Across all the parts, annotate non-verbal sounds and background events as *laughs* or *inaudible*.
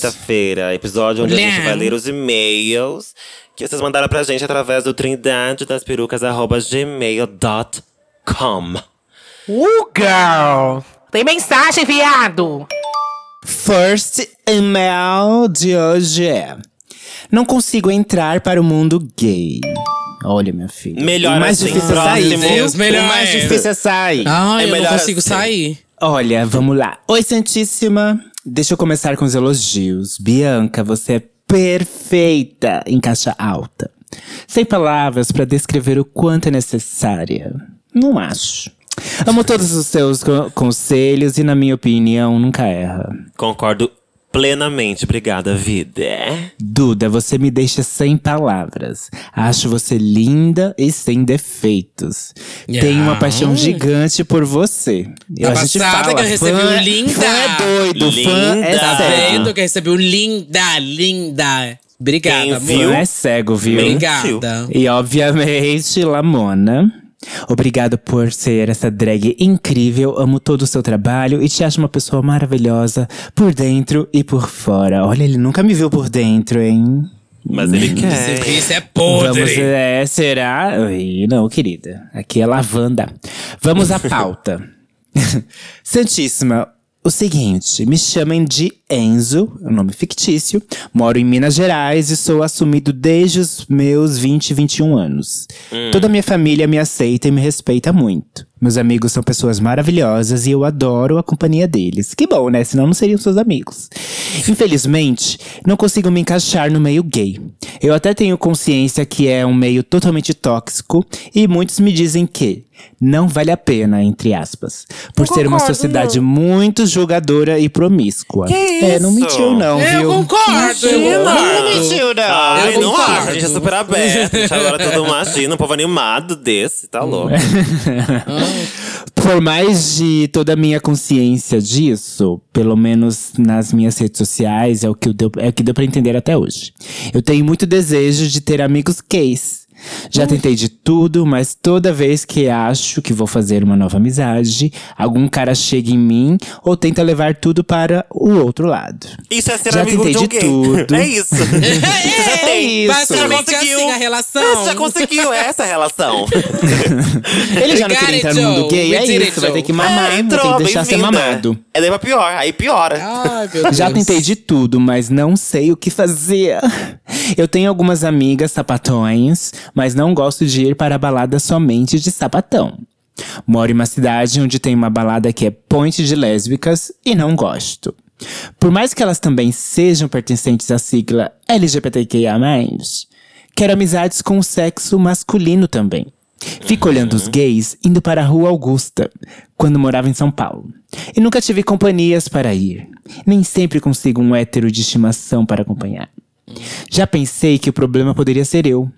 quinta-feira, episódio onde a gente vai ler os e-mails que vocês mandaram pra gente através do trindade das perucas gmail.com. Uh, girl! Tem mensagem, viado! First email de hoje é: Não consigo entrar para o mundo gay. Olha, minha filha. Melhor o mais assim, difícil é sair, próximo. viu? Deus, melhor o mais é. difícil é sair. Ai, É eu não melhor consigo assim. sair. Olha, vamos lá. Oi, Santíssima. Deixa eu começar com os elogios. Bianca, você é perfeita em caixa alta. Sem palavras para descrever o quanto é necessária. Não acho. Amo todos os seus co- conselhos e, na minha opinião, nunca erra. Concordo plenamente, obrigada, vida. Duda, você me deixa sem palavras. Acho você linda e sem defeitos. Yeah. Tenho uma paixão gigante por você. Eu, Tá a gente fala, que eu recebi fã, um linda. Fã é doido, fã é Linda. Tá cego. vendo que recebeu linda, linda. Obrigada, Quem viu? Fã é cego, viu? Obrigada. E obviamente, Lamona. Obrigado por ser essa drag incrível. Amo todo o seu trabalho e te acho uma pessoa maravilhosa por dentro e por fora. Olha, ele nunca me viu por dentro, hein? Mas ele quer. Porque isso é podre. Vamos, é, será? Não, querida. Aqui é lavanda. Vamos à pauta. *laughs* Santíssima, o seguinte, me chamem de Enzo, é um nome fictício. Moro em Minas Gerais e sou assumido desde os meus 20, 21 anos. Toda a minha família me aceita e me respeita muito. Meus amigos são pessoas maravilhosas e eu adoro a companhia deles. Que bom, né? Senão não seriam seus amigos. Infelizmente, não consigo me encaixar no meio gay. Eu até tenho consciência que é um meio totalmente tóxico e muitos me dizem que não vale a pena, entre aspas, por ser uma concordo, sociedade muito julgadora e promíscua. é, não isso? mentiu não, Eu viu? concordo, eu Não concordo. mentiu não. Ai, Eu não concordo. acho, a gente é super aberto. Agora todo imagina, um povo animado desse, tá louco. *laughs* Por mais de toda a minha consciência disso, pelo menos nas minhas redes sociais, é o que, eu deu, é o que deu pra entender até hoje. Eu tenho muito desejo de ter amigos gays. Já tentei de tudo, mas toda vez que acho que vou fazer uma nova amizade, algum cara chega em mim ou tenta levar tudo para o outro lado. Isso é ser Já amigo tentei de alguém. tudo. É isso. *laughs* Você já tem. isso. Basicamente conseguiu. assim a relação. Você já conseguiu essa relação. *laughs* Ele já não queria entrar no mundo gay, é isso, vai ter que mamar, É, vai entrou, ter que deixar ser mamado. É daí pra pior, aí piora. Ai, meu Deus. Já tentei de tudo, mas não sei o que fazer. Eu tenho algumas amigas sapatões, mas não gosto de ir para balada somente de sapatão. Moro em uma cidade onde tem uma balada que é point de lésbicas e não gosto. Por mais que elas também sejam pertencentes à sigla LGBTQIA+, quero amizades com o sexo masculino também. Fico olhando os gays indo para a Rua Augusta, quando morava em São Paulo. E nunca tive companhias para ir. Nem sempre consigo um hétero de estimação para acompanhar. Já pensei que o problema poderia ser eu.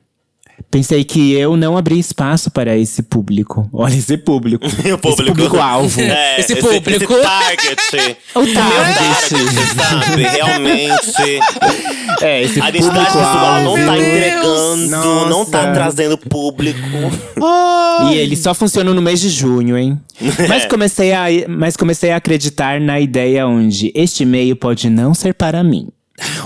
Pensei que eu não abri espaço para esse público. Olha, esse público. *laughs* O *laughs* Esse público. público-alvo. *laughs* É, Esse público. Esse target. O Target, target. sabe? Realmente. É, esse A identidade visual não tá entregando, não tá Nossa. trazendo público. E ele só funciona no mês de junho, hein? Mas comecei, a, mas comecei a acreditar na ideia onde este e-mail pode não ser para mim.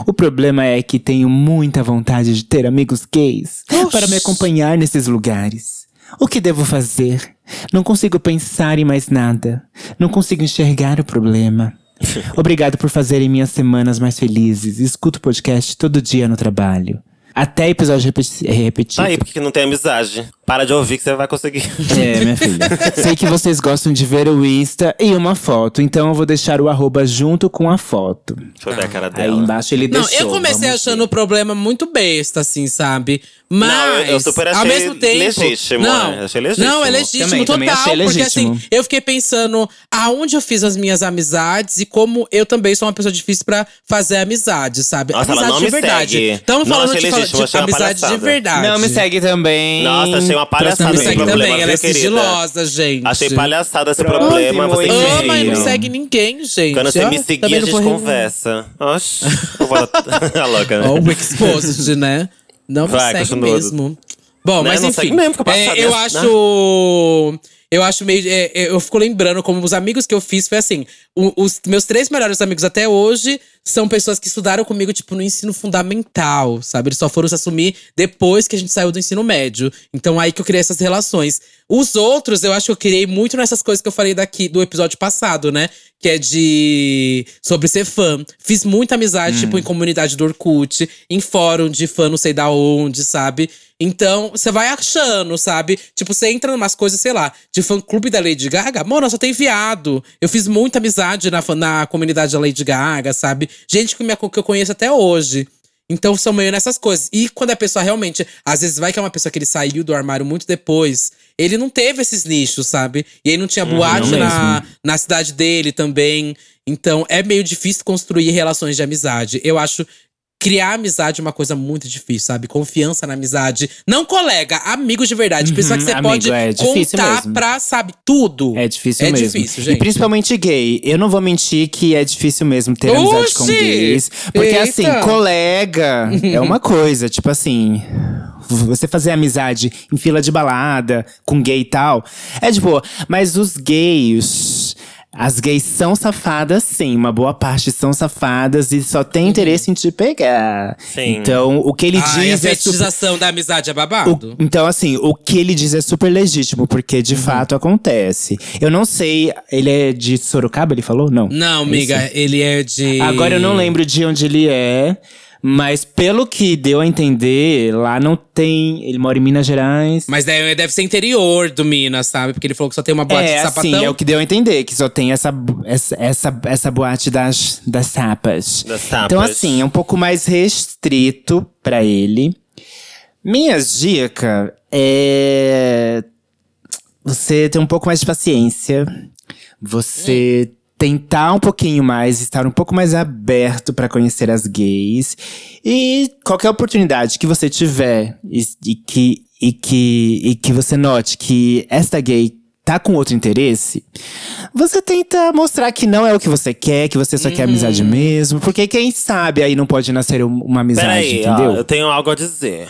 O problema é que tenho muita vontade de ter amigos gays para me acompanhar nesses lugares. O que devo fazer? Não consigo pensar em mais nada. Não consigo enxergar o problema. *laughs* Obrigado por fazerem minhas semanas mais felizes. Escuto o podcast todo dia no trabalho. Até episódio repeti- repetido. Tá aí, porque não tem amizade. Para de ouvir que você vai conseguir. É, minha filha. Sei que vocês gostam de ver o Insta e uma foto, então eu vou deixar o arroba junto com a foto. Deixa eu ver a cara Aí dela. embaixo ele Não, deixou. eu comecei achando ver. o problema muito besta, assim, sabe? Mas, Não, eu- super ao achei mesmo tempo… legítimo, não, é, achei legítimo. Não, é legítimo, Também, total. também achei Porque legítimo. assim, eu fiquei pensando aonde eu fiz as minhas amizades e como eu também sou uma pessoa difícil pra fazer amizade, sabe? Nossa, ela amizade não de me verdade. Estamos Não falando de, de amizade de verdade. Não, me segue também. Nossa, achei uma palhaçada Não me esse segue problema, também, ela é querida? sigilosa, gente. Achei palhaçada esse Próximo, problema. Você. Ama e não segue ninguém, gente. Quando você Ó, me seguir, também a gente conversa. Oxi. A louca, né? Ó, o exposed, né? Não me Vai, segue continua. mesmo. Bom, Né, mas não enfim. segue mesmo, fica é, eu né? acho. Eu acho meio. é, é, eu fico lembrando como os amigos que eu fiz foi assim: os meus três melhores amigos até hoje são pessoas que estudaram comigo, tipo, no ensino fundamental, sabe? Eles só foram se assumir depois que a gente saiu do ensino médio. Então, aí que eu criei essas relações. Os outros, eu acho que eu criei muito nessas coisas que eu falei daqui do episódio passado, né? Que é de. sobre ser fã. Fiz muita amizade, tipo, em comunidade do Orkut, em fórum de fã não sei da onde, sabe? Então, você vai achando, sabe? Tipo, você entra numas coisas, sei lá, de fã-clube da Lady Gaga. Mano, só tem viado. Eu fiz muita amizade na, na comunidade da Lady Gaga, sabe? Gente que, me, que eu conheço até hoje. Então, são meio nessas coisas. E quando a pessoa realmente… Às vezes vai que é uma pessoa que ele saiu do armário muito depois. Ele não teve esses nichos, sabe? E aí não tinha boate não na, na cidade dele também. Então, é meio difícil construir relações de amizade. Eu acho criar amizade é uma coisa muito difícil, sabe? Confiança na amizade. Não colega, amigos de verdade. Pessoa que você Uhum, amigo, pode é difícil contar mesmo. pra, sabe, tudo. É difícil é mesmo. difícil, E gente. principalmente gay. Eu não vou mentir que é difícil mesmo ter amizade com Oxi! gays. Porque Eita! assim, colega *laughs* é uma coisa, tipo assim. Você fazer amizade em fila de balada, com gay e tal, é de boa. Mas os gays. As gays são safadas, sim. Uma boa parte são safadas e só tem interesse em te pegar. Sim. Então, o que ele Ai, a diz é super fetichização da amizade é babado. o- então, assim, o que ele diz é super legítimo, porque Uhum. de fato acontece. Eu não sei, ele é de Sorocaba, ele falou? Não. Não, amiga, ele é de. Agora eu não lembro de onde ele é, mas pelo que deu a entender, lá não tem. Ele mora em Minas Gerais. Mas daí deve ser interior do Minas, sabe? Porque ele falou que só tem uma boate é, de sapatão. assim, é o que deu a entender, que só tem essa, essa, essa, essa boate das, das sapas. Das sapas. Então, assim, é um pouco mais restrito pra ele. Minhas dicas é. Você ter um pouco mais de paciência. Você tentar um pouquinho mais, estar um pouco mais aberto pra conhecer as gays. E qualquer oportunidade que você tiver e, e que, e, que, e que você note que esta gay tá com outro interesse, você tenta mostrar que não é o que você quer, que você só quer amizade mesmo. Porque quem sabe aí não pode nascer um- uma amizade, Peraí, ó, entendeu? eu tenho algo a dizer.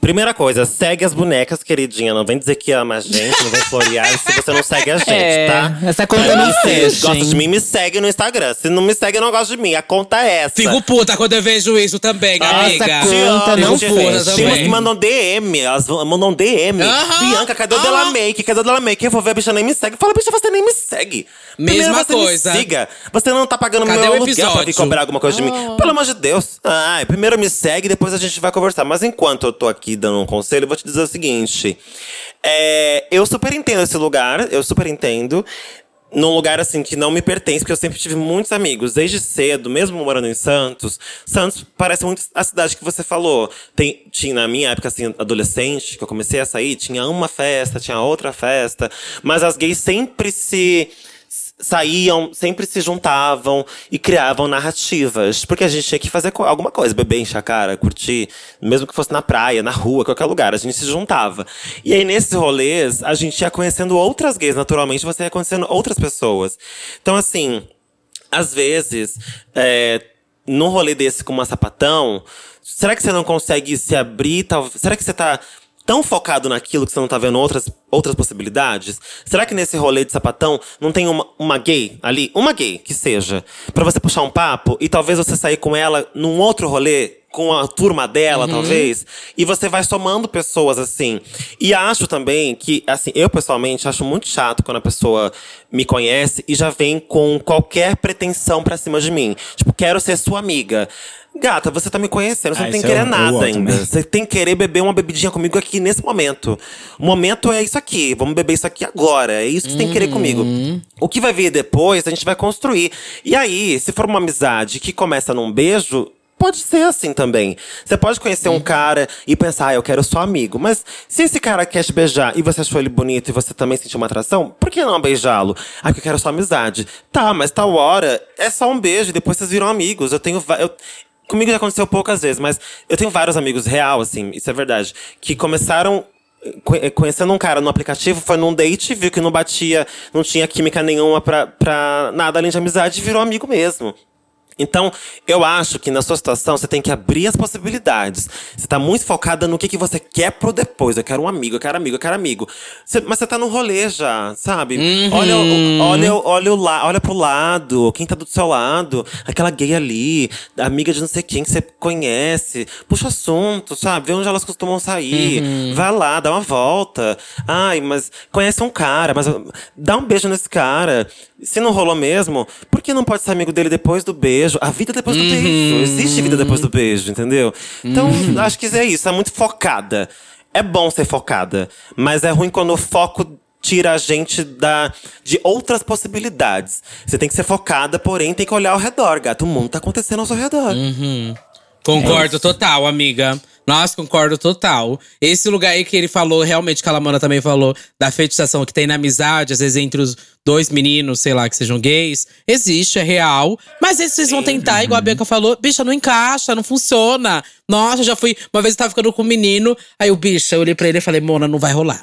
Primeira coisa, segue as bonecas, queridinha. Não vem dizer que ama a gente, não vem florear se você não segue a *laughs* gente, É, tá? essa conta não fecha, Se gosta de mim, me segue no Instagram. Se não me segue, não gosta de mim. A conta é essa. Fico puta quando eu vejo isso também, Nossa, amiga. conta não. Tem umas também. que mandam DM, elas mandam DM. Aham, Bianca, cadê o aham. Della Make? Cadê o Della Make? Eu vou ver, a bicha nem me segue. Fala, bicha, você nem me segue. Primeiro Mesma você coisa. me siga. Você não tá pagando Cadê meu aluguel pra vir episódio? cobrar alguma coisa de mim. Pelo amor de Deus. Ai, primeiro me segue, depois a gente vai conversar. Mas enquanto eu tô aqui dando um conselho, eu vou te dizer o seguinte. É, eu super entendo esse lugar, eu super entendo. Num lugar assim que não me pertence, porque eu sempre tive muitos amigos, desde cedo, mesmo morando em Santos. Santos parece muito a cidade que você falou. Tem, tinha, na minha época, assim, adolescente, que eu comecei a sair, tinha uma festa, tinha outra festa. Mas as gays sempre se saíam, sempre se juntavam e criavam narrativas. Porque a gente tinha que fazer alguma coisa, beber, encher a cara, curtir. Mesmo que fosse na praia, na rua, qualquer lugar, a gente se juntava. E aí, nesses rolês, a gente ia conhecendo outras gays, naturalmente, você ia conhecendo outras pessoas. Então, assim, às vezes, é, num rolê desse com uma sapatão, será que você não consegue se abrir? Tal, será que você tá tão focado naquilo que você não tá vendo outras, outras possibilidades? Será que nesse rolê de sapatão não tem uma, uma gay ali? Uma gay, que seja. Pra você puxar um papo e talvez você sair com ela num outro rolê com a turma dela, talvez. E você vai somando pessoas assim. E acho também que, assim, eu pessoalmente acho muito chato quando a pessoa me conhece e já vem com qualquer pretensão pra cima de mim. Tipo, quero ser sua amiga. Gata, você tá me conhecendo, você Ah, não tem que é querer o nada ainda. Você tem que querer beber uma bebidinha comigo aqui nesse momento. O momento é isso aqui. Vamos beber isso aqui agora. É isso que você tem que querer comigo. O que vai vir depois, a gente vai construir. E aí, se for uma amizade que começa num beijo. Pode ser assim também. Você pode conhecer um cara e pensar, ah, eu quero só amigo. Mas se esse cara quer te beijar e você achou ele bonito e você também sentiu uma atração, por que não beijá-lo? Ah, porque eu quero só amizade. Tá, mas tal hora é só um beijo e depois vocês viram amigos. Eu tenho. Eu, Comigo já aconteceu poucas vezes, mas eu tenho vários amigos real, assim, isso é verdade, que começaram eh, conhe- conhecendo um cara no aplicativo, foi num date, viu que não batia, não tinha química nenhuma pra, pra nada além de amizade e virou amigo mesmo. Então, eu acho que na sua situação você tem que abrir as possibilidades. Você tá muito focada no que, que você quer pro depois. Eu quero um amigo, eu quero amigo, eu quero amigo. Você- mas você tá no rolê já, sabe? Olha, o- olha, olha, o la, olha pro lado, quem tá do seu lado, aquela gay ali, amiga de não sei quem que você conhece. Puxa assunto, sabe? Vê onde elas costumam sair. Vai lá, dá uma volta. Ai, mas conhece um cara, mas dá um beijo nesse cara. Se não rolou mesmo, por que não pode ser amigo dele depois do beijo? A vida depois do beijo. Existe vida depois do beijo, entendeu? Então, acho que é isso. É muito focada. É bom ser focada, mas é ruim quando o foco tira a gente da, de outras possibilidades. Você tem que ser focada, porém tem que olhar ao redor, gato. O mundo tá acontecendo ao seu redor. Concordo total, amiga. Nossa, concordo total. Esse lugar aí que ele falou, realmente, que a Lamona também falou, da fetichação que tem na amizade, às vezes entre os dois meninos, sei lá, que sejam gays, existe, é real. Mas vezes vocês vão tentar, igual a Bianca falou, bicha, não encaixa, não funciona. Nossa, já fui. Uma vez eu tava ficando com um menino, aí o bicha, eu olhei pra ele e falei, Mona, não vai rolar.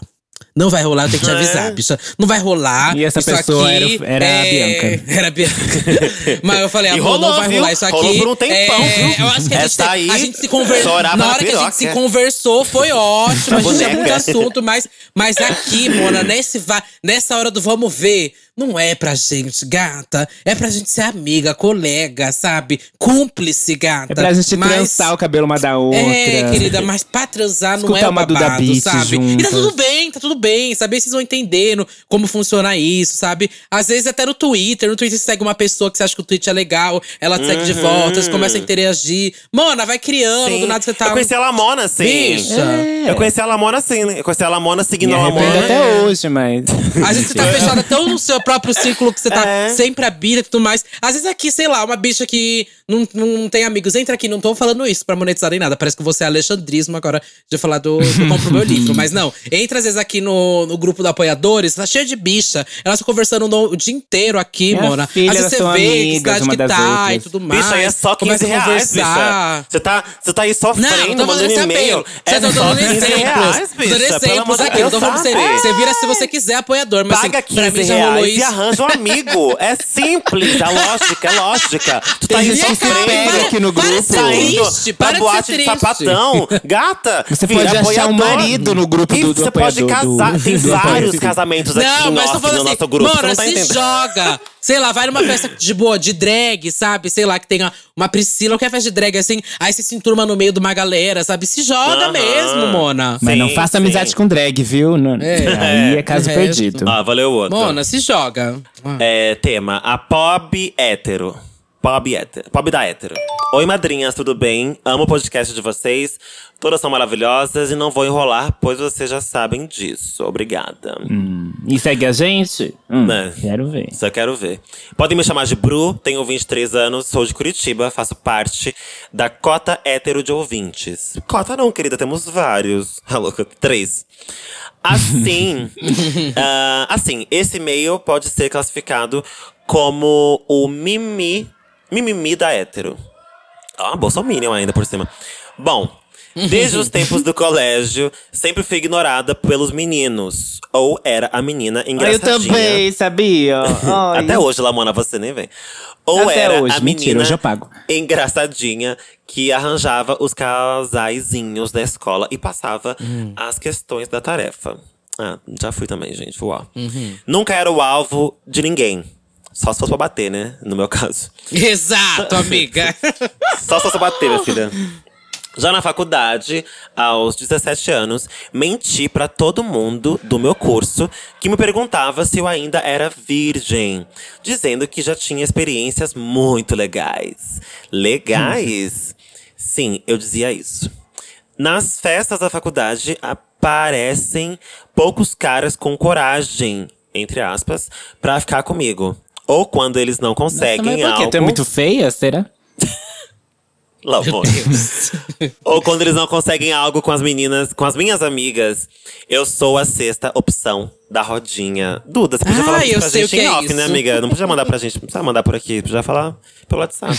Não vai rolar, eu tenho que te avisar, bicha. Não vai rolar. E essa isso pessoa aqui era- era a é- Bianca. *laughs* Era a Bianca. *laughs* Mas eu falei, amor, não rolou, vai viu? rolar isso aqui. Rolou por um tempão, É, viu? Eu acho que a gente, aí a gente se conversou. Na hora que a gente se conversou, foi ótimo. A gente tinha boneca. muito assunto, mas, mas aqui, Mona, nesse, va- nessa hora do vamos ver, não é pra gente, gata. É pra gente ser amiga, colega, sabe? Cúmplice, gata. É pra gente Mas- trançar o cabelo uma da outra. é, querida, mas pra transar não é Escutar o uma Duda babado, Beat sabe? E tá juntas. tudo bem, tá tudo bem. Saber vocês vão entendendo como funciona isso, sabe? Às vezes até no Twitter. No Twitter você segue uma pessoa que você acha que o tweet é legal, ela te segue de volta, você começa a interagir. Mona, vai criando, Sim. do nada você tá. Eu conheci a Lamona, assim. Bicha. Eu conheci a Lamona assim, né? Eu conheci a Lamona seguindo Me a Lamona. até hoje, mas. Vezes você tá *laughs* fechada tão no seu próprio círculo que você tá É. sempre habita e tudo mais. Às vezes aqui, sei lá, uma bicha que não, não tem amigos. Entra aqui, não tô falando isso pra monetizar nem nada. Parece que você é alexandrismo agora de falar do, do compro meu *laughs* livro. Mas não, entra às vezes aqui no, no grupo do apoiadores, tá cheio de bicha. Elas ficam conversando no- o dia inteiro aqui, Minha Mona. filha, às vezes você vê que cidade que tá e outras. tudo mais. Bicha, aí é só 15 Começa a reais, bicha. Você tá, você tá aí sofrendo, Não, não tô mandando fazendo e-mail. exemplo. É Você tá só dando 15 exemplos. reais, Tô dando bicha. Exemplos aqui. Não tô falando você. Você vira se você quiser apoiador. Mas Paga assim, pra 15 mim reais e arranja um amigo. É simples, é lógica, é lógica. Tu tá aí gente que sofrendo. pega aqui no Para grupo. ser Saindo triste, pra para de boate ser de sapatão. Gata, Você pode achar um marido no grupo do- do Você pode casar. do- Tem do vários casamentos aqui Não, no mas tô nosso, falando no assim, nosso grupo. Você mano, não tá se entendendo. joga. Sei lá, vai numa festa de boa, de drag, sabe? Sei lá, que tenha uma Priscila, qualquer festa de drag assim. Aí você se enturma no meio de uma galera, sabe? Se joga mesmo, Mona. Mas não Sim, faça sim. amizade com drag, viu? Não- Aí é caso o resto. perdido. Ah, valeu outro. Mona, se joga. É, tema, a Pob hétero. Pob hétero. Da hétero. Oi, madrinhas, tudo bem? Amo o podcast de vocês. Todas são maravilhosas e não vou enrolar, pois vocês já sabem disso. Obrigada. E segue a gente? Hum, Né? Quero ver. Só quero ver. Podem me chamar de Bru, tenho 23 anos, sou de Curitiba, faço parte da cota hétero de ouvintes. Cota não, querida, temos vários. Ah, *laughs* louca, três. Assim, *laughs* ah, assim, esse e-mail pode ser classificado como o mimi, mimimi da hétero. Ah, bolsominion ainda por cima. Bom, *laughs* desde os tempos do colégio, sempre fui ignorada pelos meninos. Ou era a menina Eu engraçadinha. também, sabia? *laughs* Até hoje, Lamona, você nem vem. Ou Até era hoje, a mentira, menina eu pago. engraçadinha que arranjava os casaizinhos da escola e passava Hum. as questões da tarefa. Ah, já fui também, gente. Uau. Uhum. Nunca era o alvo de ninguém. Só se fosse pra bater, né? No meu *laughs* caso. Exato, amiga. *laughs* Só se fosse pra bater, minha filha. Já na faculdade, aos 17 anos, menti pra todo mundo do meu curso que me perguntava se eu ainda era virgem, dizendo que já tinha experiências muito legais. Legais? Sim, eu dizia isso. Nas festas da faculdade aparecem poucos caras com coragem, entre aspas, pra ficar comigo. Ou quando eles não Nossa, conseguem quê? algo. Tu é muito feia, será? *laughs* Ou quando eles não conseguem algo com as meninas, com as minhas amigas, eu sou a sexta opção da rodinha. Duda, você podia Ah, falar pra gente em é off, né, isso. amiga? Não podia mandar pra gente, não precisa mandar por aqui, podia falar pelo WhatsApp.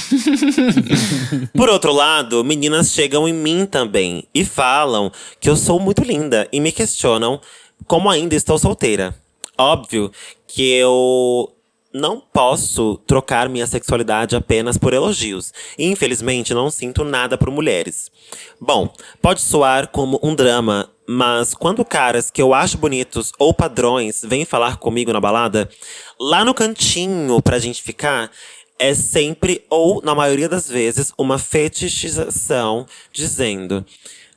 *laughs* por outro lado, meninas chegam em mim também e falam que eu sou muito linda e me questionam como ainda estou solteira. Óbvio que eu não posso trocar minha sexualidade apenas por elogios. E, infelizmente, não sinto nada por mulheres. Bom, pode soar como um drama, mas quando caras que eu acho bonitos ou padrões vêm falar comigo na balada, lá no cantinho pra gente ficar, é sempre, ou na maioria das vezes, uma fetichização dizendo,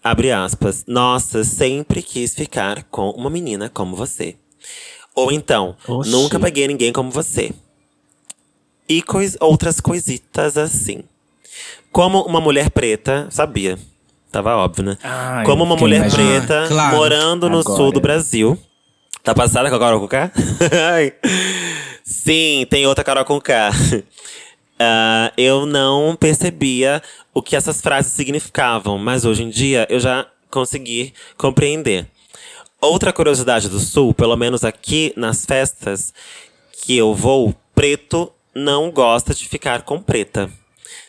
abre aspas, nossa, sempre quis ficar com uma menina como você. Ou então, Oxi. nunca peguei ninguém como você. E cois- outras coisitas assim. Como uma mulher preta, sabia? Tava óbvio, né? Ai, Como uma mulher preta, Ah, claro. morando no Agora. sul do Brasil. Tá passada com a Carol com K? *laughs* Ai. Sim, tem outra Carol com K. *laughs* Ah, eu não percebia o que essas frases significavam, mas hoje em dia eu já consegui compreender. Outra curiosidade do Sul, pelo menos aqui nas festas que eu vou, preto não gosta de ficar com preta.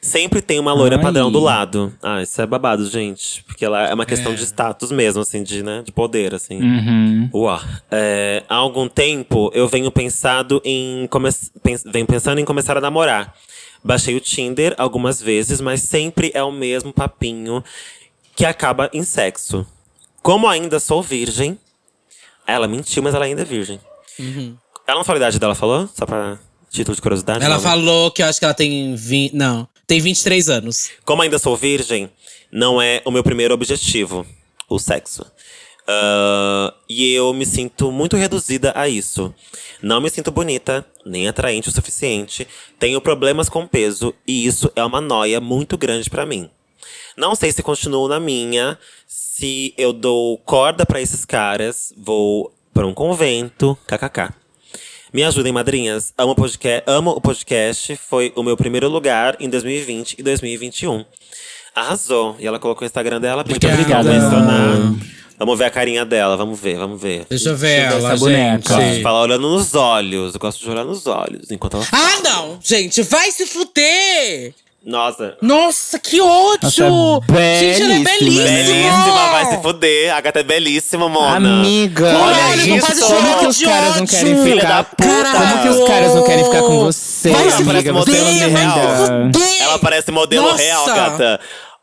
Sempre tem uma loira Ai. padrão do lado. Ah, isso é babado, gente. Porque ela é uma questão de status mesmo, assim, de, né, de poder, assim. Uhum. Uau. É, há algum tempo eu venho pensado em come venho pensando em começar a namorar. Baixei o Tinder algumas vezes, mas sempre é o mesmo papinho que acaba em sexo. Como ainda sou virgem. Ela mentiu, mas ela ainda é virgem. Ela não falou a idade dela, falou? Só pra título de curiosidade? Ela não, né? falou que eu acho que ela tem 20. Não, tem 23 anos. Como ainda sou virgem, não é o meu primeiro objetivo, o sexo. Ah, e eu me sinto muito reduzida a isso. Não me sinto bonita, nem atraente o suficiente. Tenho problemas com peso e isso é uma noia muito grande pra mim. Não sei se continuo na minha, se eu dou corda pra esses caras, vou pra um convento, kkk. Me ajudem, madrinhas. Amo, o podca- amo o podcast. Foi o meu primeiro lugar em 2020 e 2021. Arrasou. E ela colocou o Instagram dela. pra Obrigada. mencionar. Vamos ver a carinha dela. Vamos ver, vamos ver. Deixa eu ver Deixa eu ver ela, essa boneca. Gosto de gente. falar olhando nos olhos. Eu gosto de olhar nos olhos enquanto ela Ah, não! Gente, vai se fuder! Nossa. Nossa, que ódio! Nossa, gente, ela é belíssima, né? belíssima! Belíssima, vai se fuder. A gata é belíssima, Mona. Amiga, Olha olha isso, Como que os caras não querem ódio. Filha da ficar? puta. Como que os caras não querem ficar com você, Vai se amiga? É fuder, se linda. fuder. Ela parece modelo Nossa. real, gata.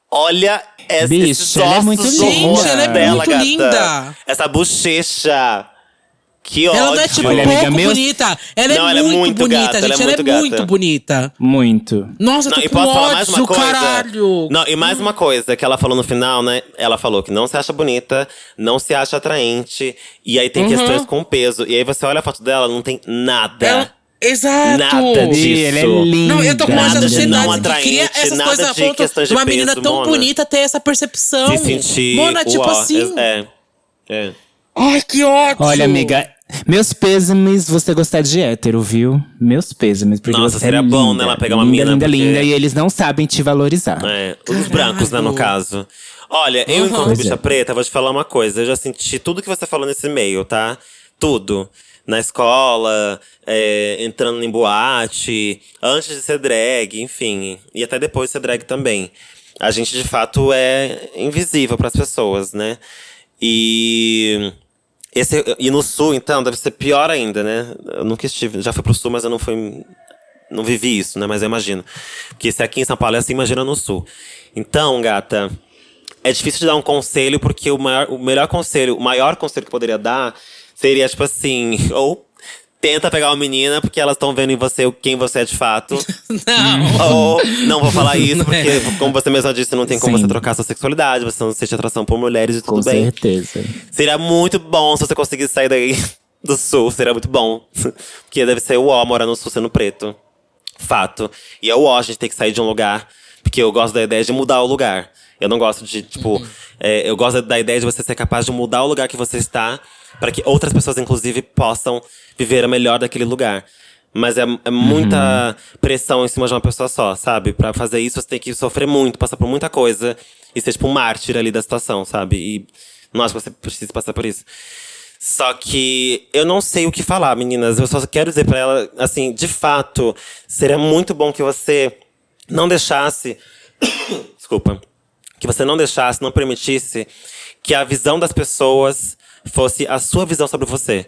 Olha esse, Bicho, ela é muito linda. Gente, ela é dela, muito gata. linda. Essa bochecha. Que ódio. Ela não é tipo Olha, pouco amiga, bonita. Ela é Não, ela é muito, muito bonita, gata, ela é gente. Ela é muito gata. muito bonita. Muito. Nossa, eu Não, tô e com posso falar ódio, mais uma coisa? caralho. Não, e mais uma coisa que ela falou no final, né? Ela falou que não se acha bonita, não se acha atraente. E aí tem Uhum. questões com peso. E aí você olha a foto dela, não tem nada. Ela- Exato. Nada disso. Ih, ela é linda. Não, eu tô com ódio da Nada de sociedade não que cria atraente, essas coisas a de ponto questões de de uma menina peso, tão Mona. bonita ter essa percepção. Se sentir. Mona, tipo uó, assim. É. é. Ai, que ódio. Olha, amiga, meus pêsames você gostar de hétero, viu? Meus pêsames. Porque Nossa, você seria é bom, linda, né, ela pegar uma linda, mina, Linda, porque- linda, e eles não sabem te valorizar. É, os brancos, né, no caso. Olha, eu, Uhum. enquanto bicha é. preta, vou te falar uma coisa. Eu já senti tudo que você falou nesse e-mail, tá? Tudo. Na escola, é, entrando em boate, antes de ser drag, enfim. E até depois de ser drag também. A gente, de fato, é invisível pras pessoas, né? E. Esse, e no sul, então, deve ser pior ainda, né? Eu nunca estive. Já fui pro sul, mas eu não fui. Não vivi isso, né? Mas eu imagino. Porque se aqui em São Paulo é assim, imagina no sul. Então, gata, é difícil de dar um conselho, porque o, maior, o melhor conselho, o maior conselho que eu poderia dar seria, tipo assim, *laughs* ou tenta pegar uma menina porque elas estão vendo em você quem você é de fato. *laughs* Não. Ou não vou falar *laughs* isso, porque, É. como você mesma disse, não tem como Sim. você trocar sua sexualidade, você não sente atração por mulheres e Com tudo bem. certeza. Seria muito bom se você conseguisse sair daí do sul, seria muito bom. Porque deve ser o ó morar no sul sendo preto. Fato. E é o ó, a gente tem que sair de um lugar. Porque eu gosto da ideia de mudar o lugar. Eu não gosto de, tipo. é, eu gosto da ideia de você ser capaz de mudar o lugar que você está. Para que outras pessoas, inclusive, possam viver a melhor daquele lugar. Mas é, é muita pressão em cima de uma pessoa só, sabe? Pra fazer isso, você tem que sofrer muito, passar por muita coisa. E ser, tipo, um mártir ali da situação, sabe? E não acho que você precisa passar por isso. Só que eu não sei o que falar, meninas. Eu só quero dizer pra ela, assim, de fato, seria muito bom que você não deixasse. *coughs* Desculpa. Que você não deixasse, não permitisse que a visão das pessoas fosse a sua visão sobre você.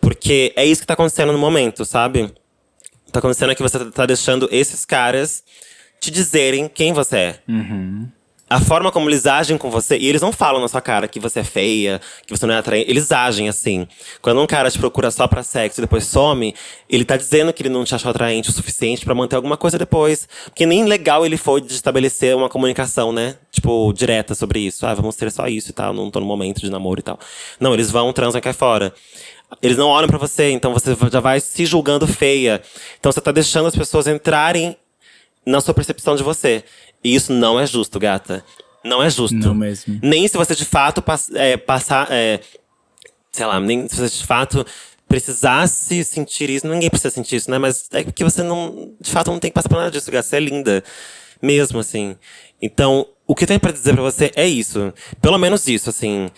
Porque é isso que tá acontecendo no momento, sabe? Tá acontecendo é que você tá deixando esses caras te dizerem quem você é. A forma como eles agem com você, e eles não falam na sua cara que você é feia, que você não é atraente. Eles agem assim. Quando um cara te procura só pra sexo e depois some, ele tá dizendo que ele não te achou atraente o suficiente pra manter alguma coisa depois. Porque nem legal ele foi de estabelecer uma comunicação, né? Tipo, direta sobre isso. Ah, vamos ter só isso e tal, não tô no momento de namoro e tal. Não, eles vão, transam e cai fora. Eles não olham pra você, então você já vai se julgando feia. Então você tá deixando as pessoas entrarem na sua percepção de você. E isso não é justo, gata. Não é justo. Não mesmo. Nem se você de fato pass é, passar. é, sei lá, nem se você de fato precisasse sentir isso. Ninguém precisa sentir isso, né? Mas é porque você não. De fato, não tem que passar por nada disso, gata. Você é linda. Mesmo, assim. Então, o que eu tenho pra dizer pra você é isso. Pelo menos isso, assim.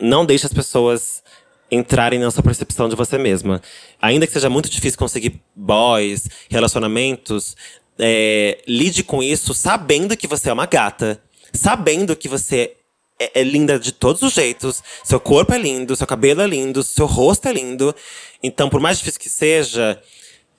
Não deixe as pessoas entrarem na sua percepção de você mesma. Ainda que seja muito difícil conseguir boys, relacionamentos, é, lide com isso sabendo que você é uma gata. Sabendo que você é, é linda de todos os jeitos. Seu corpo é lindo, seu cabelo é lindo, seu rosto é lindo. Então, por mais difícil que seja,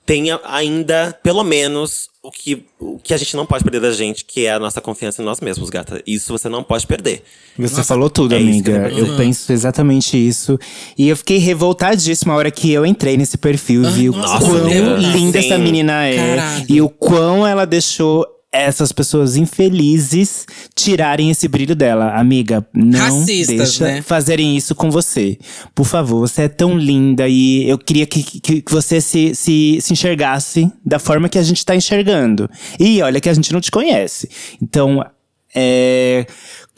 tenha ainda, pelo menos, o que, o que a gente não pode perder da gente, que é a nossa confiança em nós mesmos, gata. Isso você não pode perder. Você falou tudo, é eu amiga. quero Eu, penso exatamente isso. E eu fiquei revoltadíssima a hora que eu entrei nesse perfil e vi o nossa, quão linda Sim. essa menina é. Caralho. E o quão ela deixou essas pessoas infelizes tirarem esse brilho dela. Amiga, não Racistas, deixa né? fazerem isso com você. Por favor, você é tão linda e eu queria que, que, que você se, se, se enxergasse da forma que a gente tá enxergando. E olha que a gente não te conhece. Então, é,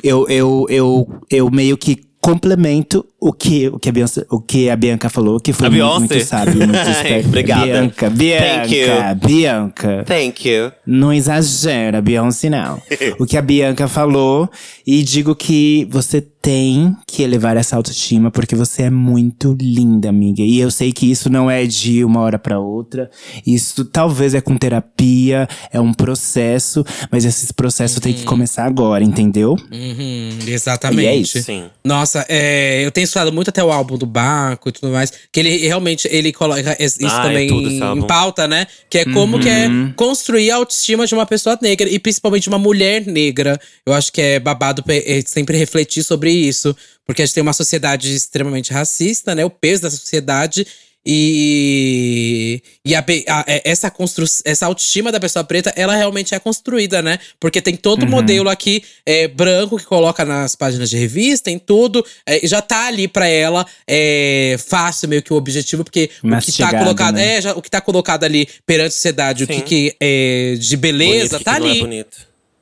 eu, eu, eu, eu meio que complemento o que, o que, a, Bianca, o que a Bianca falou, que foi muito, muito sábio, muito *laughs* esperto. Obrigada. Bianca, Thank you. Bianca, Bianca. Thank you. Não exagera, Beyoncé, não. *laughs* o que a Bianca falou. E digo que você tem que elevar essa autoestima, porque você é muito linda, amiga. E eu sei que isso não é de uma hora pra outra. Isso talvez é com terapia, é um processo. Mas esse processo tem que começar agora, entendeu? Uhum, exatamente. E é isso. Sim. Nossa, é, eu tenho estudado muito até o álbum do Baco e tudo mais. Que ele realmente ele coloca isso Ah, é também esse em, pauta, né? Que é como que é Uhum. construir a autoestima de uma pessoa negra e principalmente de uma mulher negra. Eu acho que é babado é sempre refletir sobre isso. Porque a gente tem uma sociedade extremamente racista, né? O peso da sociedade. E, e a a- é- essa, constru, essa autoestima da pessoa preta, ela realmente é construída, né? Porque tem todo Uhum. o modelo aqui é, branco que coloca nas páginas de revista, tem tudo. é, já tá ali pra ela é, fácil meio que o objetivo, porque o que tá Mastigado, colocado. né? É, já, o que tá colocado ali perante a sociedade, o que, Sim. que é de beleza, Bonito, tá que não ali. é bonito.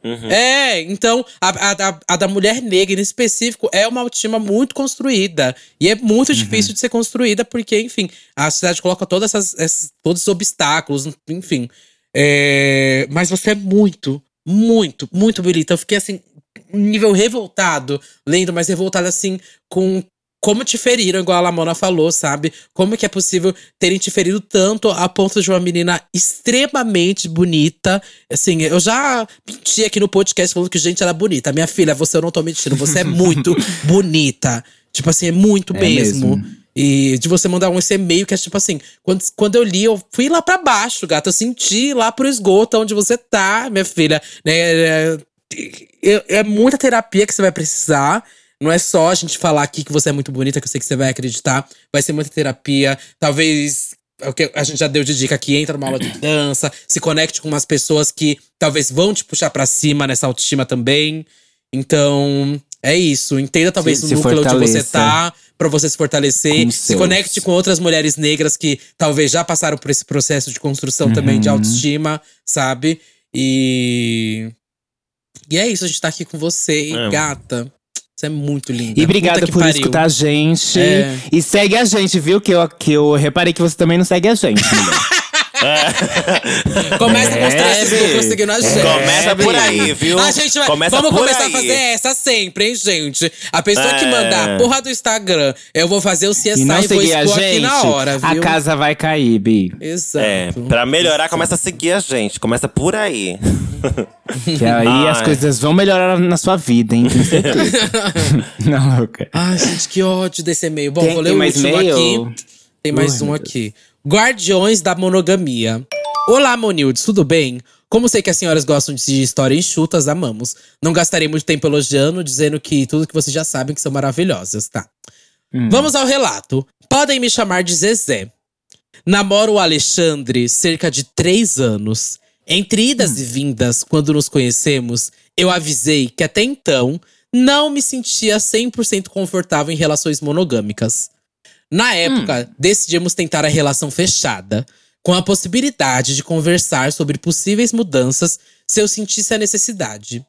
Uhum. É, então a, a, a- da mulher negra em específico é uma autoestima muito construída. E é muito Uhum. difícil de ser construída, porque, enfim, a sociedade coloca todas essas, essas- todos os obstáculos, enfim. É, mas você é muito, muito, muito bonita. Eu fiquei assim, um nível revoltado, lendo, mas revoltado assim, com como te feriram, igual a Lamona falou, sabe? Como que é possível terem te ferido tanto a ponto de uma menina extremamente bonita. Assim, eu já menti aqui no podcast falando que gente era bonita. Minha filha, você eu não tô mentindo, você é muito *laughs* bonita. Tipo assim, é muito É mesmo. mesmo. E de você mandar um esse e-mail que é tipo assim, quando, quando eu li, eu fui lá pra baixo, gata. Eu senti lá pro esgoto onde você tá, minha filha. Né? É, é- é muita terapia que você vai precisar. Não é só a gente falar aqui que você é muito bonita, que eu sei que você vai acreditar. Vai ser muita terapia. Talvez é o que a gente já deu de dica aqui, entra numa aula de dança, se conecte com umas pessoas que talvez vão te puxar para cima nessa autoestima também. Então, é isso. Entenda talvez Se- o se núcleo onde você tá, pra você se fortalecer. Com se seus. conecte com outras mulheres negras que talvez já passaram por esse processo de construção também de Uhum. autoestima, sabe? E. E é isso, a gente tá aqui com você, É. gata. É muito linda. E obrigada por pariu. escutar a gente. É. E segue a gente, viu? Que eu, que eu reparei que você também não segue a gente, mulher. *laughs* *laughs* Começa com os três é, conseguindo a gente. Começa por aí, viu? A gente vai, Começa vamos por começar aí. a fazer essa sempre, hein, gente? A pessoa que É. mandar a porra do Instagram, eu vou fazer o CSI E e, não vou seguir a expor aqui gente, na hora, viu? a casa vai cair, Bi. Exato. É, pra melhorar, começa a seguir a gente. Começa por aí. Que aí *laughs* Ai. as coisas vão melhorar na sua vida, hein? Tenho certeza. *laughs* não, louca. Ai, gente, que ódio desse e-mail. Bom, Tem- vou ler tem o mais último e-mail? aqui. Tem mais Ai, um aqui. Guardiões da Monogamia. Olá, Monildes, tudo bem? Como sei que as senhoras gostam de histórias enxutas, amamos. Não gastarei muito tempo elogiando, dizendo que tudo que vocês já sabem que são maravilhosas, tá? Hum. Vamos ao relato. Podem me chamar de Zezé. Namoro o Alexandre cerca de três anos. Entre idas e vindas, quando nos conhecemos, eu avisei que até então não me sentia 100% confortável em relações monogâmicas. Na época, decidimos tentar a relação fechada, com a possibilidade de conversar sobre possíveis mudanças se eu sentisse a necessidade.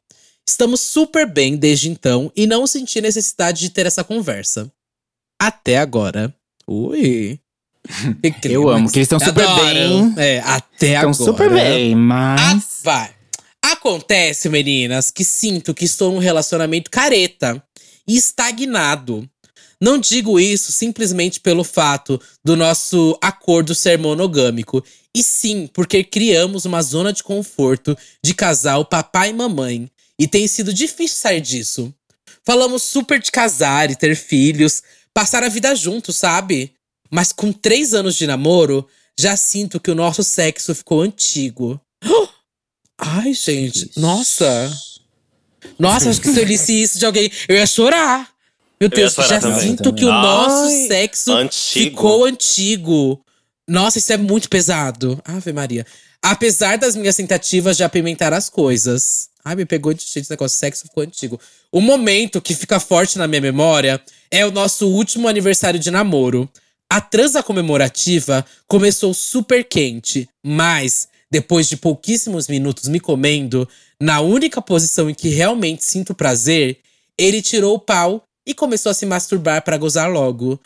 Estamos super bem desde então e não senti necessidade de ter essa conversa. Até agora. Ui. *laughs* Eu amo, que eles estão super bem. É, até Estão agora. super bem, Ah, mas. vai. Acontece, meninas, que sinto que estou num relacionamento careta e estagnado. Não digo isso simplesmente pelo fato do nosso acordo ser monogâmico, e sim porque criamos uma zona de conforto de casal papai e mamãe, e tem sido difícil sair disso. Falamos super de casar e ter filhos, passar a vida juntos, sabe? Mas com três anos de namoro, já sinto que o nosso sexo ficou antigo. *gasps* Ai, gente. Nossa. Nossa, acho que se eu lisse isso de alguém, eu ia chorar. Meu Deus, já também. sinto que o Ai, nosso sexo antigo. ficou antigo. Nossa, isso é muito pesado. Ave Maria. Apesar das minhas tentativas de apimentar as coisas. Ai, me pegou de jeito esse negócio, sexo ficou antigo. O momento que fica forte na minha memória é o nosso último aniversário de namoro. A transa comemorativa começou super quente, mas depois de pouquíssimos minutos me comendo, na única posição em que realmente sinto prazer, ele tirou o pau e começou a se masturbar para gozar logo.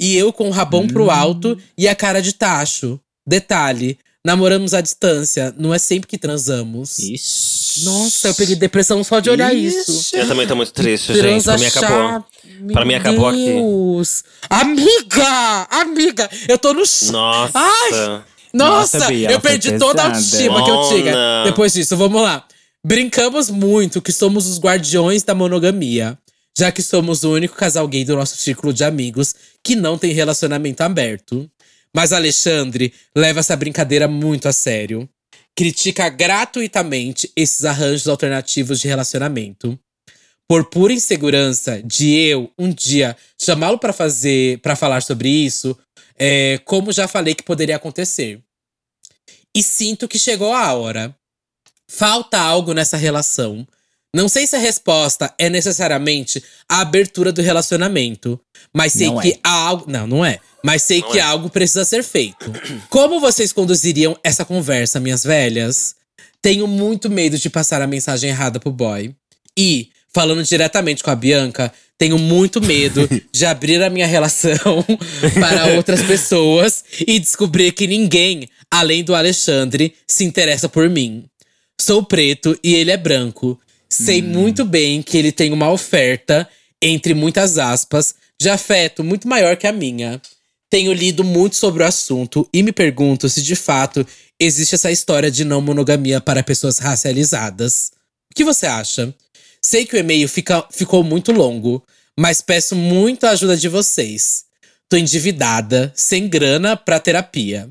E eu com o rabão pro alto e a cara de tacho. Detalhe, namoramos à distância, não é sempre que transamos. Ixi. Nossa, eu peguei depressão só de olhar isso. Eu também tô muito triste, gente. Pra mim acabou. chata. Pra mim acabou aqui. Deus. Amiga! Amiga! Eu tô no chão. Nossa. Ai! Nossa, Nossa, Bia, eu foi perdi toda a autoestima que eu tinha. Depois disso, vamos lá. Brincamos muito que somos os guardiões da monogamia, já que somos o único casal gay do nosso círculo de amigos que não tem relacionamento aberto. Mas Alexandre leva essa brincadeira muito a sério. Critica gratuitamente esses arranjos alternativos de relacionamento. Por pura insegurança de eu, um dia, chamá-lo pra fazer, para falar sobre isso, é, como já falei que poderia acontecer. E sinto que chegou a hora. Falta algo nessa relação. Não sei se a resposta é necessariamente a abertura do relacionamento, mas sei Não que é. há algo. Não, não é. Mas sei Não que é. algo precisa ser feito. Como vocês conduziriam essa conversa, minhas velhas? Tenho muito medo de passar a mensagem errada pro boy. E, falando diretamente com a Bianca, tenho muito medo *laughs* de abrir a minha relação *laughs* para outras pessoas e descobrir que ninguém, além do Alexandre, se interessa por mim. Sou preto e ele é branco. Sei muito bem que ele tem uma oferta, entre muitas aspas, de afeto muito maior que a minha. Tenho lido muito sobre o assunto e me pergunto se de fato existe essa história de não monogamia para pessoas racializadas. O que você acha? Sei que o e-mail fica- ficou muito longo, mas peço muito a ajuda de vocês. Tô endividada, sem grana pra terapia.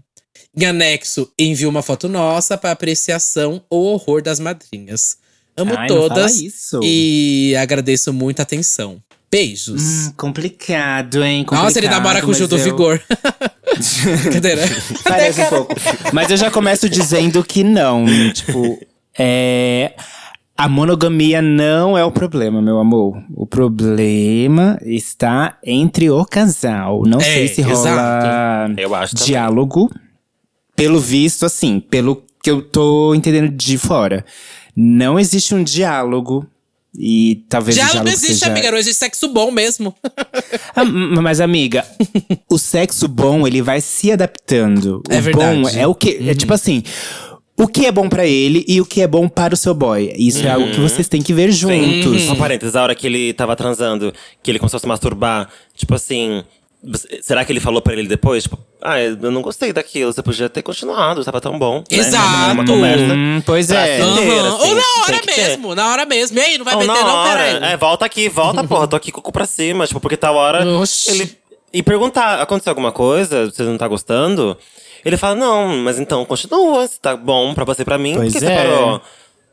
Em anexo, envio uma foto nossa para apreciação ou horror das madrinhas. Amo Ai, todas. isso. E agradeço muito a atenção. Beijos. Hum, complicado, hein? Nossa, ele Complicado, namora com o mas Gil do eu- Vigor. *laughs* Brincadeira. Parece um pouco. Mas eu já começo dizendo que não. Tipo, é. A monogamia não é o problema, meu amor. O problema está entre o casal. Não É, sei se rola exato. Eu acho também. diálogo. Pelo visto, assim, pelo que eu tô entendendo de fora. Não existe um diálogo. E talvez Diálogo diálogo não existe, seja... amiga. Não existe sexo bom mesmo. *laughs* Ah, mas, amiga, o sexo bom, ele vai se adaptando. É o verdade. bom é o que. É tipo assim. O que é bom pra ele e o que é bom para o seu boy. Isso é algo que vocês têm que ver juntos. Um parênteses, a hora que ele tava transando, que ele começou a se masturbar, tipo assim. Será que ele falou pra ele depois? Tipo, ah, eu não gostei daquilo, você podia ter continuado, tava tão bom. né? Exato. Uma conversa. Hum, pois é. ter, Aham. assim, Ou na hora que ter. mesmo, na hora mesmo. E aí, não vai Ou meter, na não? hora. Peraí. É, volta aqui, volta, porra, tô aqui com o cu pra cima. Tipo, porque tal hora. Oxi. Ele, e perguntar: aconteceu alguma coisa? Você não tá gostando? Ele fala: não, mas então continua. Se tá bom pra você e pra mim, Pois por que você é. parou?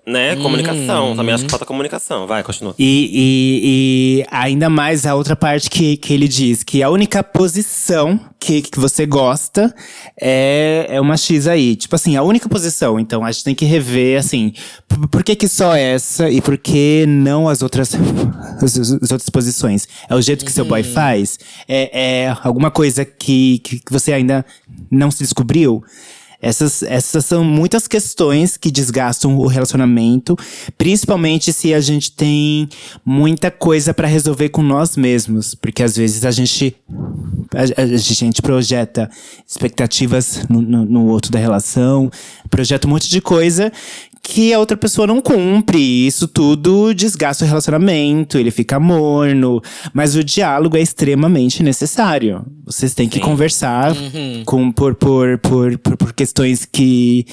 Né? Hum. Comunicação. Também acho que falta comunicação. Vai, continua. E, e- e ainda mais a outra parte que, que ele diz: que a única posição que, que você gosta é, é uma X aí. Tipo assim, a única posição. Então a gente tem que rever, assim, por, por que, que só essa e por que não as outras, as, as outras posições? É o jeito que seu boy faz? É, é alguma coisa que, que, que você ainda não se descobriu? Essas, essas são muitas questões que desgastam o relacionamento, principalmente se a gente tem muita coisa pra resolver com nós mesmos, porque às vezes a gente a, a gente projeta expectativas no, no, no outro da relação, projeta um monte de coisa que a outra pessoa não cumpre. Isso tudo desgasta o relacionamento, ele fica morno. Mas o diálogo é extremamente necessário. Vocês têm que conversar com, por, por, por, por, questões que.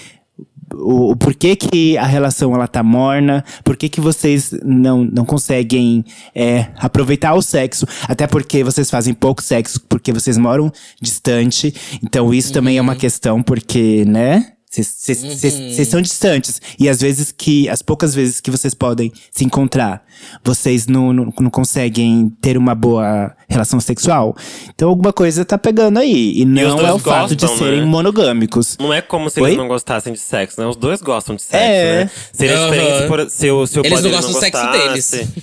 O, o porquê que a relação ela tá morna, por que vocês não, não conseguem é, aproveitar o sexo, até porque vocês fazem pouco sexo, porque vocês moram distante. Então isso também é uma questão, porque, né? Vocês são distantes. E às vezes que. As poucas vezes que vocês podem se encontrar, vocês não, não, não conseguem ter uma boa relação sexual. Então alguma coisa tá pegando aí. E não dois é o fato de gostam, serem né? monogâmicos. Não é como se Oi? eles não gostassem de sexo, né? Os dois gostam de sexo, É. né? Seria Aham. diferente se, por- se o, se o Eles não gostam do sexo deles. gostasse.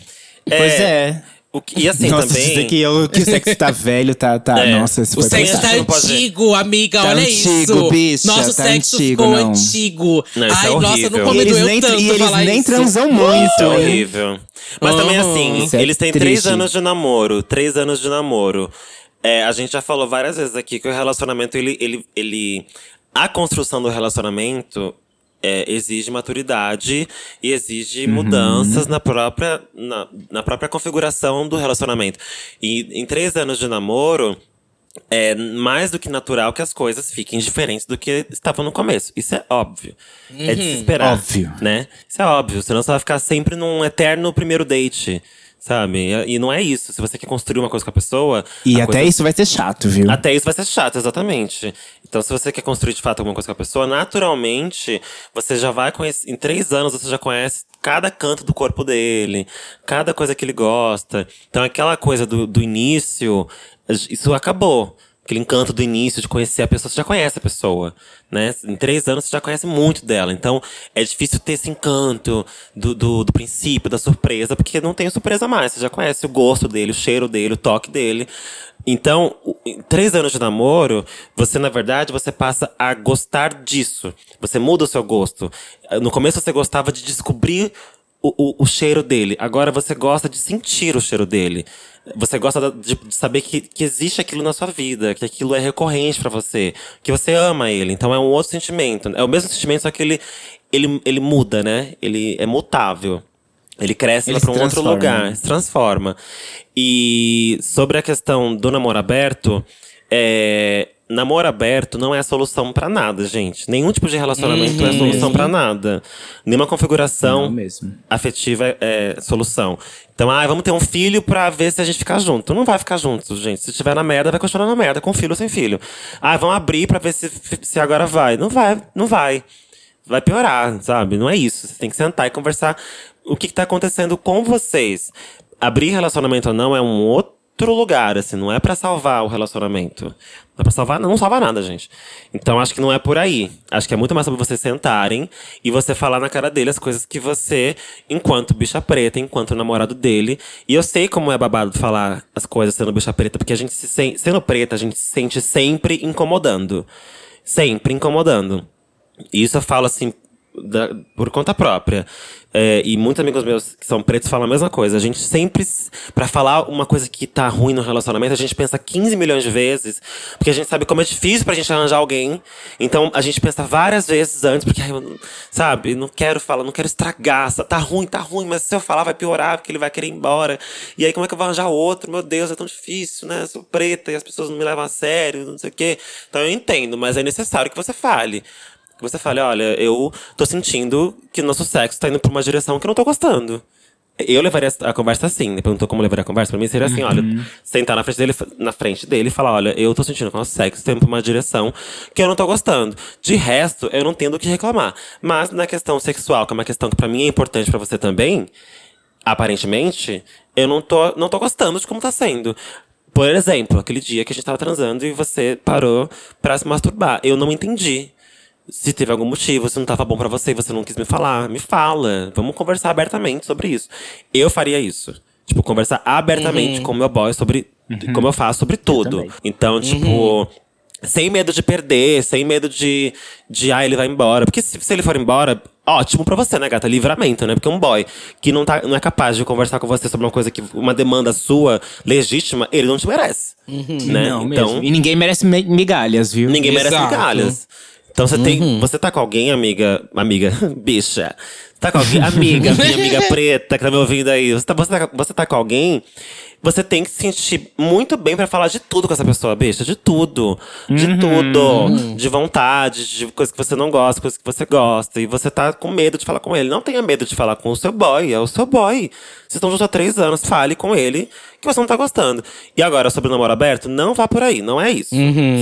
Pois é. O que, e assim nossa, também. dizer que, eu, que o sexo tá velho, tá. tá É. Nossa, isso O foi sexo tá antigo, amiga. Tá olha antigo, isso. bicha, Nosso tá sexo antigo, ficou não. antigo. Não, isso Ai, é nossa, horrível. não como eles doeu nem, tanto e eles falar nem isso. transam muito. Isso é horrível. Mas também, Aham. assim, é eles têm três triste. anos de namoro. Três anos de namoro. É, a gente já falou várias vezes aqui que o relacionamento, ele. ele, ele a construção do relacionamento é, exige maturidade e exige Uhum. mudanças na própria, na, na própria configuração do relacionamento. E em três anos de namoro, é mais do que natural que as coisas fiquem diferentes do que estavam no começo. Isso é óbvio. É de se esperar. Óbvio. Né? Isso é óbvio. Senão você vai ficar sempre num eterno primeiro date. Sabe? E não é isso. Se você quer construir uma coisa com a pessoa. E até coisa- isso vai ser chato, viu? até isso vai ser chato, exatamente. Então, se você quer construir de fato alguma coisa com a pessoa, naturalmente, você já vai conhecer. Em três anos, você já conhece cada canto do corpo dele, cada coisa que ele gosta. Então, aquela coisa do, do início, isso acabou. Aquele encanto do início de conhecer a pessoa, você já conhece a pessoa, né? Em três anos você já conhece muito dela. Então é difícil ter esse encanto do, do, do princípio, da surpresa, porque não tem surpresa mais. Você já conhece o gosto dele, o cheiro dele, o toque dele. Então, em três anos de namoro, você, na verdade, você passa a gostar disso. Você muda o seu gosto. No começo você gostava de descobrir o, o, o cheiro dele. Agora você gosta de sentir o cheiro dele. Você gosta de, de saber que, que existe aquilo na sua vida, que aquilo é recorrente pra você, que você ama ele. Então é um outro sentimento. É o mesmo sentimento, só que ele, ele, ele muda, né? Ele é mutável. Ele cresce para um outro lugar, se transforma. E sobre a questão do namoro aberto, é, namoro aberto não é a solução pra nada, gente. Nenhum tipo de relacionamento é a solução pra nada. Nenhuma configuração afetiva é, é solução. Então, ah, vamos ter um filho pra ver se a gente ficar junto. Não vai ficar junto, gente. Se tiver na merda, vai continuar na merda, com filho ou sem filho. Ah, vamos abrir pra ver se, se agora vai. Não vai, não vai. Vai piorar, sabe? Não é isso. Você tem que sentar e conversar o que, que tá acontecendo com vocês. Abrir relacionamento ou não é um outro lugar, assim, não é pra salvar o relacionamento. Não é pra salvar, não salva nada, gente. Então acho que não é por aí. Acho que é muito mais sobre vocês sentarem e você falar na cara dele as coisas que você, enquanto bicha preta, enquanto namorado dele. E eu sei como é babado falar as coisas sendo bicha preta, porque a gente se sente, sendo preta, a gente se sente sempre incomodando. Sempre incomodando. E isso eu falo assim da- por conta própria. É, e muitos amigos meus que são pretos falam a mesma coisa. A gente sempre, pra falar uma coisa que tá ruim no relacionamento, a gente pensa 15 milhões de vezes, porque a gente sabe como é difícil pra gente arranjar alguém. Então a gente pensa várias vezes antes, porque, sabe, não quero falar, não quero estragar. Tá ruim, tá ruim, mas se eu falar vai piorar, porque ele vai querer ir embora. E aí como é que eu vou arranjar outro? Meu Deus, é tão difícil, né? Eu sou preta e as pessoas não me levam a sério, não sei o quê. Então eu entendo, mas é necessário que você fale. Você fale, olha, eu tô sentindo que nosso sexo tá indo pra uma direção que eu não tô gostando. Eu levaria a conversa assim. Ele perguntou como levaria a conversa. Pra mim seria assim, olha, sentar na frente dele, na frente dele e falar, olha, eu tô sentindo que nosso sexo tá indo pra uma direção que eu não tô gostando. De resto, eu não tenho do que reclamar. Mas na questão sexual, que é uma questão que pra mim é importante pra você também, aparentemente, eu não tô, não tô gostando de como tá sendo. Por exemplo, aquele dia que a gente tava transando e você parou pra se masturbar. Eu não entendi. Se teve algum motivo, se não tava bom pra você e você não quis me falar, me fala. Vamos conversar abertamente sobre isso. Eu faria isso. Tipo, conversar abertamente com o meu boy sobre como eu faço sobre tudo. Então, tipo, sem medo de perder, sem medo de, de ah, ele vai embora. Porque se, se ele for embora, ótimo pra você, né, gata? Livramento, né? Porque um boy que não, tá, não é capaz de conversar com você sobre uma coisa que. uma demanda sua legítima, ele não te merece. Né? Não, então, mesmo. E ninguém merece me- migalhas, viu? Ninguém merece Exato. migalhas. Então você tem. Você tá com alguém, amiga. Amiga, *laughs* bicha. Tá com alguém, amiga, minha *laughs* amiga preta que tá me ouvindo aí. Você tá, você, tá, você tá com alguém. Você tem que se sentir muito bem pra falar de tudo com essa pessoa, bicha. De tudo. De tudo. De vontade, de coisas que você não gosta, coisas que você gosta. E você tá com medo de falar com ele. Não tenha medo de falar com o seu boy. É o seu boy. Vocês estão juntos há três anos. Fale com ele que você não tá gostando. E agora, sobre o namoro aberto, não vá por aí. Não é isso.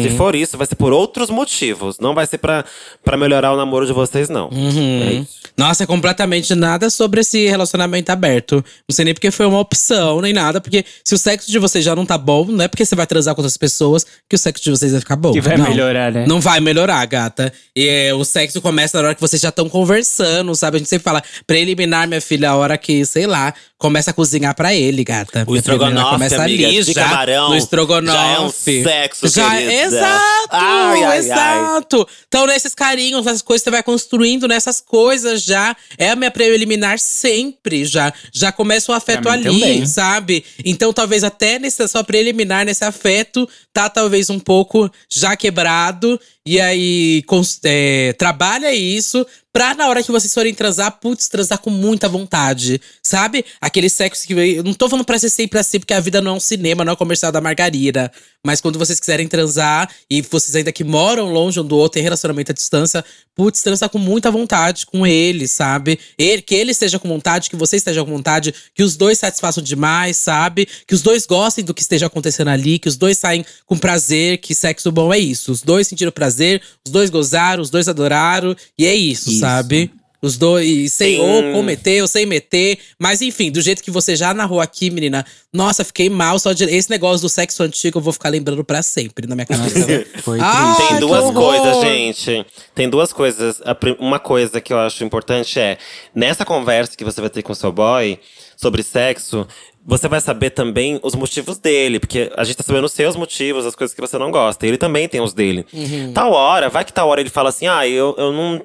Se for isso, vai ser por outros motivos. Não vai ser pra, pra melhorar o namoro de vocês, não. É isso. Nossa, é completamente nada sobre esse relacionamento aberto. Não sei nem porque foi uma opção, nem nada. Porque se o sexo de vocês já não tá bom, não é porque você vai transar com outras pessoas que o sexo de vocês vai ficar bom. Que vai Não. melhorar, né? Não vai melhorar, gata. E é, o sexo começa na hora que vocês já estão conversando, sabe? A gente sempre fala, preliminar, minha filha, a hora que, sei lá, começa a cozinhar pra ele, gata. O Minha preliminar estrogonofe, começa amiga, ali de já, camarão, No estrogonofe. já é um sexo, Já, querida. Exato, Ai, ai, ai. exato. Então, nesses carinhos, nessas coisas, você vai construindo nessas coisas já. É a minha preliminar sempre já. Já começa o afeto ali, também. sabe? Então, talvez até nessa sua preliminar, nesse afeto, tá talvez um pouco já quebrado. E aí, é, trabalha isso pra na hora que vocês forem transar, putz, transar com muita vontade, sabe? Aquele sexo que. Eu não tô falando pra ser sempre assim, porque a vida não é um cinema, não é um comercial da margarina. Mas quando vocês quiserem transar e vocês ainda que moram longe um do outro, tem relacionamento à distância, putz, transar com muita vontade com ele, sabe? Ele, que ele esteja com vontade, que você esteja com vontade, que os dois satisfaçam demais, sabe? Que os dois gostem do que esteja acontecendo ali, que os dois saem com prazer, que sexo bom é isso. Os dois sentiram prazer, os dois gozaram, os dois adoraram, e é isso, Isso. sabe? Os dois, sem ou com meter ou sem meter. Mas enfim, do jeito que você já narrou aqui, menina. Nossa, fiquei mal só de. Esse negócio do sexo antigo eu vou ficar lembrando pra sempre na minha cabeça. *laughs* Foi *laughs* Ah. Tem duas coisas, gente. Tem duas coisas. Uma coisa que eu acho importante é, nessa conversa que você vai ter com seu boy sobre sexo, você vai saber também os motivos dele. Porque a gente tá sabendo os seus motivos, as coisas que você não gosta. Ele também tem os dele. Tal hora, vai que tal hora ele fala assim: ah, eu, eu, não,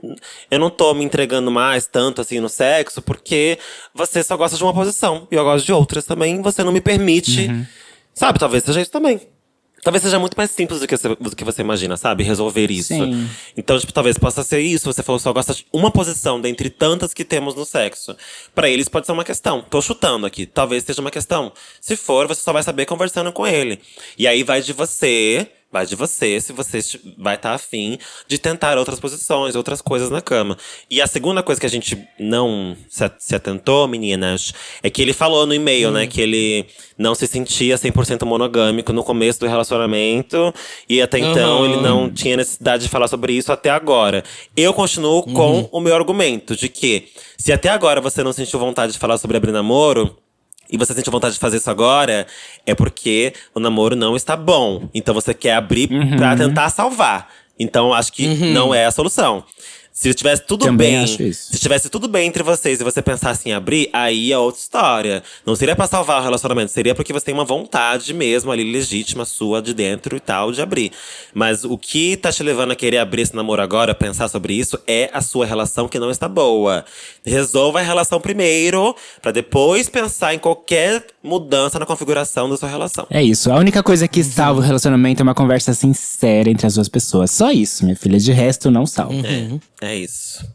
eu não tô me entregando mais tanto assim no sexo, porque você só gosta de uma posição. E eu gosto de outras também. Você não me permite. Sabe, talvez seja isso também. Talvez seja muito mais simples do que, você, do que você imagina, sabe? Resolver isso. Sim. Então, tipo, talvez possa ser isso. Você falou só gosta de uma posição dentre tantas que temos no sexo. Pra eles pode ser uma questão. Tô chutando aqui. Talvez seja uma questão. Se for, você só vai saber conversando com ele. E aí vai de você Vai de você, se você vai estar afim de tentar outras posições, outras coisas na cama. E a segunda coisa que a gente não se atentou, meninas, é que ele falou no e-mail, né? Que ele não se sentia 100% monogâmico no começo do relacionamento. E até então Aham. ele não tinha necessidade de falar sobre isso até agora. Eu continuo com o meu argumento de que se até agora você não sentiu vontade de falar sobre abrir namoro, e você sente vontade de fazer isso agora, é porque o namoro não está bom. Então você quer abrir pra tentar salvar. Então acho que não é a solução. Se tivesse tudo Também bem, acho isso. se tivesse tudo bem entre vocês e você pensasse em abrir, aí é outra história. Não seria pra salvar o relacionamento, seria porque você tem uma vontade mesmo ali legítima sua de dentro e tal de abrir. Mas o que tá te levando a querer abrir esse namoro agora, pensar sobre isso, é a sua relação que não está boa. Resolva a relação primeiro, pra depois pensar em qualquer mudança na configuração da sua relação. É isso. A única coisa que salva o relacionamento é uma conversa sincera entre as duas pessoas. Só isso, minha filha. De resto, não salva. É, é isso.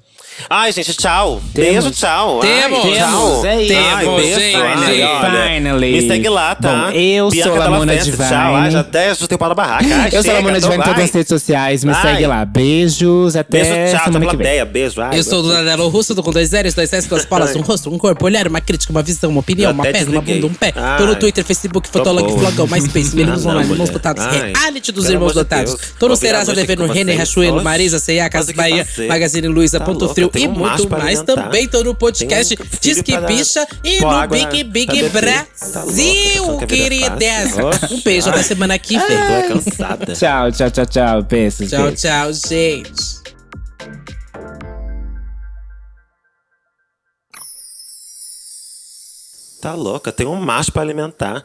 Ai, gente, tchau. Temos. Beijo, tchau. Ai, Temos. tchau. É isso. Ai, Temos, beijo. gente. Ai, olha. Finally. Me segue lá, tá? Bom, eu Bianca sou Della Lamona Festa, Divine. Tchau. Ai, já até já tem o pau na barraca. Ai, Eu sou a chega, Lamona Divine em todas ai. as redes sociais. Me Ai. segue lá. Beijos. Até Beijo, tchau. Tchau, semana que vem. plateia. Beijo. Ai, Eu sou o Donadelo Russo, tô com dois zeros, dois S, duas palas, um rosto, um corpo, olhar, uma crítica, uma visão, uma opinião, uma perna, uma bunda, um pé. Ai. Tô no Twitter, Facebook, Fotolog. Flogão, MySpace, Meninos *laughs* Ah, não, Online, Irmãos mulher. Dotados, Ai, reality dos Irmãos Dotados. Tô no Serasa Rene, vocês. Rachuelo, Marisa, C&A, que Bahia? Magazine Luiza, Tá Ponto Frio e um muito mais. Também tô no podcast um Disque Bicha e no Big Big. Tá Brasil, é queridas. Um beijo, até semana que Tô vem. é cansada. Tchau, tchau, tchau, tchau. Beijos. Tchau, beijos. tchau, gente. Tá louca, tem um macho pra alimentar.